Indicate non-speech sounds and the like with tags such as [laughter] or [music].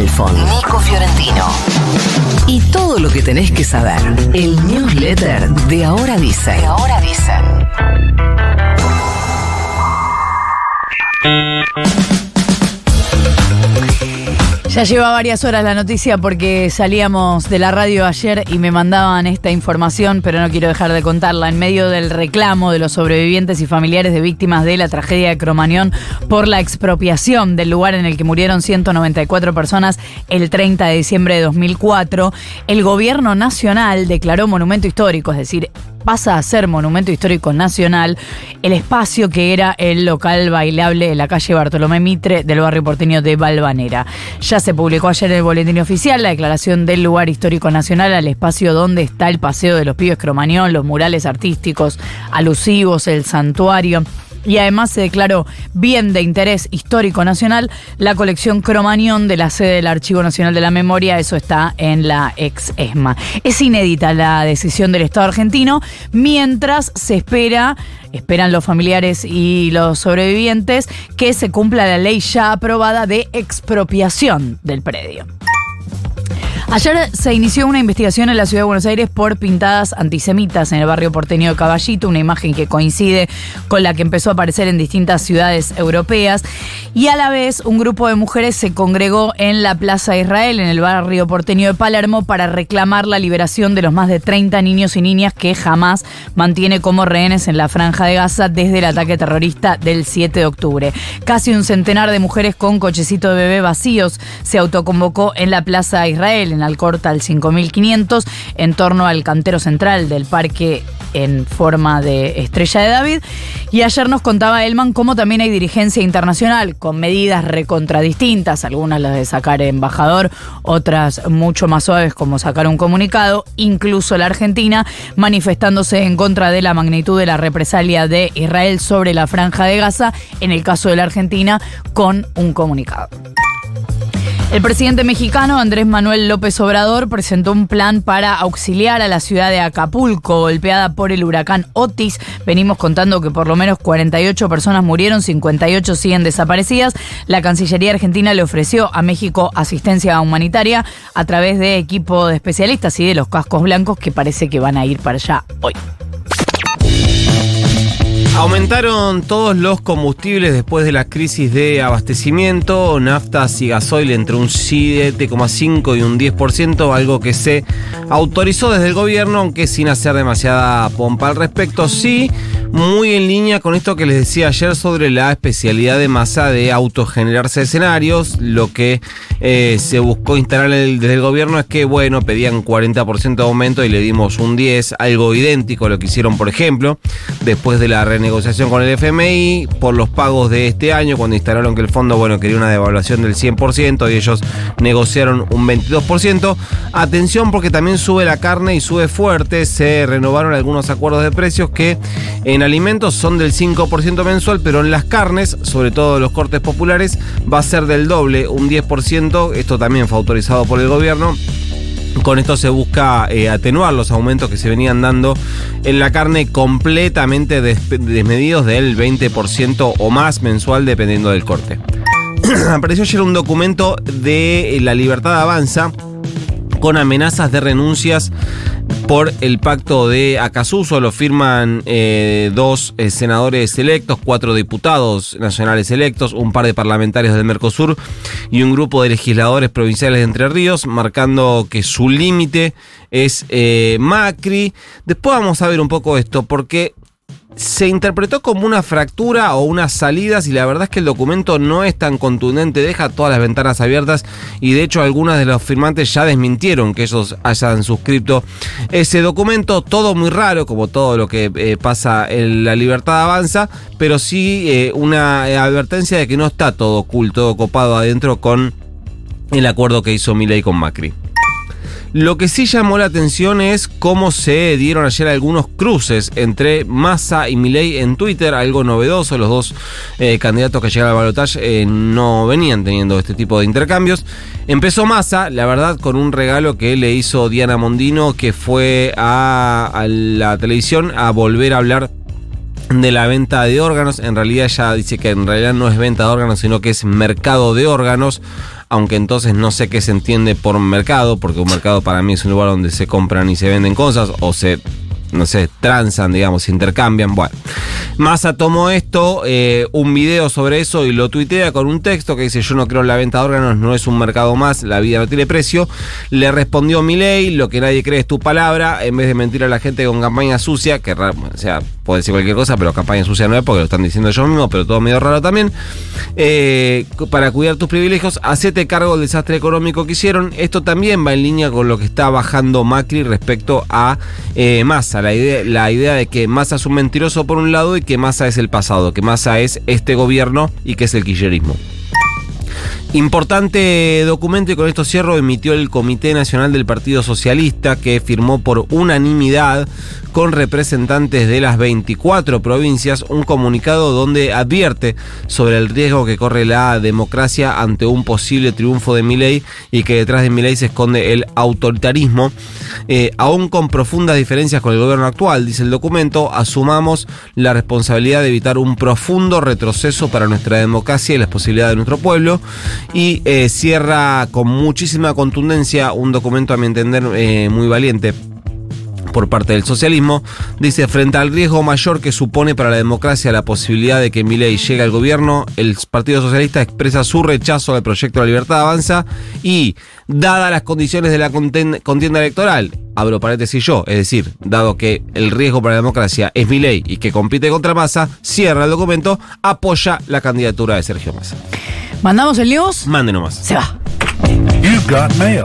Nico Fiorentino. Y todo lo que tenés que saber. El newsletter de Ahora Dice. De Ahora Dice. Ya lleva varias horas la noticia porque salíamos de la radio ayer y me mandaban esta información, pero no quiero dejar de contarla. En medio del reclamo de los sobrevivientes y familiares de víctimas de la tragedia de Cromañón por la expropiación del lugar en el que murieron 194 personas el 30 de diciembre de 2004, el gobierno nacional declaró monumento histórico, es decir, pasa a ser monumento histórico nacional el espacio que era el local bailable en la calle Bartolomé Mitre del barrio porteño de Balvanera. Ya se publicó ayer en el boletín oficial la declaración del lugar histórico nacional al espacio donde está el paseo de los pibes Cromañón, los murales artísticos alusivos, el santuario y además se declaró bien de interés histórico nacional la colección Cromañón de la sede del Archivo Nacional de la Memoria, eso está en la ex ESMA. Es inédita la decisión del Estado argentino, mientras se espera, esperan los familiares y los sobrevivientes, que se cumpla la ley ya aprobada de expropiación del predio. Ayer se inició una investigación en la ciudad de Buenos Aires por pintadas antisemitas en el barrio porteño de Caballito, una imagen que coincide con la que empezó a aparecer en distintas ciudades europeas. Y a la vez, un grupo de mujeres se congregó en la Plaza Israel, en el barrio porteño de Palermo, para reclamar la liberación de los más de 30 niños y niñas que jamás mantiene como rehenes en la franja de Gaza desde el ataque terrorista del 7 de octubre. Casi un centenar de mujeres con cochecito de bebé vacíos se autoconvocó en la Plaza Israel en Alcorta al 5500, en torno al cantero central del parque en forma de estrella de David. Y ayer nos contaba Elman cómo también hay dirigencia internacional con medidas recontradistintas, algunas las de sacar embajador, otras mucho más suaves como sacar un comunicado, incluso la Argentina manifestándose en contra de la magnitud de la represalia de Israel sobre la franja de Gaza, en el caso de la Argentina, con un comunicado. El presidente mexicano Andrés Manuel López Obrador presentó un plan para auxiliar a la ciudad de Acapulco, golpeada por el huracán Otis. Venimos contando que por lo menos 48 personas murieron, 58 siguen desaparecidas. La Cancillería Argentina le ofreció a México asistencia humanitaria a través de equipo de especialistas y de los cascos blancos que parece que van a ir para allá hoy. Aumentaron todos los combustibles después de la crisis de abastecimiento, naftas y gasoil entre un 7,5 y un 10%, algo que se autorizó desde el gobierno, aunque sin hacer demasiada pompa al respecto. Sí, muy en línea con esto que les decía ayer sobre la especialidad de masa de autogenerarse escenarios. Lo que eh, se buscó instalar desde el gobierno es que, bueno, pedían 40% de aumento y le dimos un 10, algo idéntico a lo que hicieron, por ejemplo, después de la renegociación con el FMI por los pagos de este año, cuando instalaron que el fondo, bueno, quería una devaluación del 100% y ellos negociaron un 22%. Atención porque también sube la carne y sube fuerte, se renovaron algunos acuerdos de precios que alimentos son del 5% mensual, pero en las carnes, sobre todo los cortes populares, va a ser del doble, un 10%. Esto también fue autorizado por el gobierno. Con esto se busca eh, atenuar los aumentos que se venían dando en la carne completamente desmedidos del 20% o más mensual dependiendo del corte. [clears throat] Apareció ayer un documento de La Libertad Avanza con amenazas de renuncias por el pacto de Acasuso. Lo firman eh, dos eh, senadores electos, cuatro diputados nacionales electos, un par de parlamentarios del Mercosur y un grupo de legisladores provinciales de Entre Ríos, marcando que su límite es eh, Macri. Después vamos a ver un poco esto, porque se interpretó como una fractura o unas salidas y la verdad es que el documento no es tan contundente, deja todas las ventanas abiertas y de hecho algunas de los firmantes ya desmintieron que ellos hayan suscrito ese documento, todo muy raro como todo lo que eh, pasa en la libertad avanza, pero sí eh, una advertencia de que no está todo oculto, todo copado adentro con el acuerdo que hizo Milei con Macri. Lo que sí llamó la atención es cómo se dieron ayer algunos cruces entre Massa y Milei en Twitter, algo novedoso. Los dos eh, candidatos que llegaron al balotaje eh, no venían teniendo este tipo de intercambios. Empezó Massa, la verdad, con un regalo que le hizo Diana Mondino, que fue a, a la televisión a volver a hablar de la venta de órganos. En realidad ella dice que en realidad no es venta de órganos, sino que es mercado de órganos aunque entonces no sé qué se entiende por mercado, porque un mercado para mí es un lugar donde se compran y se venden cosas o se no sé, transan, digamos, se intercambian. Bueno, Massa tomó esto, eh, un video sobre eso y lo tuitea con un texto que dice: Yo no creo en la venta de órganos, no es un mercado más, la vida no tiene precio. Le respondió Milei: Lo que nadie cree es tu palabra, en vez de mentir a la gente con campaña sucia, que, o sea, puede decir cualquier cosa, pero campaña sucia no es porque lo están diciendo ellos mismos, pero todo medio raro también. Eh, para cuidar tus privilegios, hacete cargo del desastre económico que hicieron. Esto también va en línea con lo que está bajando Macri respecto a eh, Massa. La idea, la idea de que Massa es un mentiroso por un lado y que Massa es el pasado, que Massa es este gobierno y que es el kirchnerismo. Importante documento y con esto cierro emitió el Comité Nacional del Partido Socialista que firmó por unanimidad con representantes de las 24 provincias un comunicado donde advierte sobre el riesgo que corre la democracia ante un posible triunfo de Milei y que detrás de Milei se esconde el autoritarismo. Eh, aún con profundas diferencias con el gobierno actual, dice el documento, asumamos la responsabilidad de evitar un profundo retroceso para nuestra democracia y las posibilidades de nuestro pueblo y eh, cierra con muchísima contundencia un documento a mi entender eh, muy valiente por parte del socialismo, dice, frente al riesgo mayor que supone para la democracia la posibilidad de que Milei llegue al gobierno, el Partido Socialista expresa su rechazo al proyecto de la libertad avanza y, dadas las condiciones de la contienda electoral, abro paréntesis yo, es decir, dado que el riesgo para la democracia es Milei y que compite contra Massa, cierra el documento, apoya la candidatura de Sergio Massa. ¿Mandamos el news? Mande nomás. Se va. You've got mail.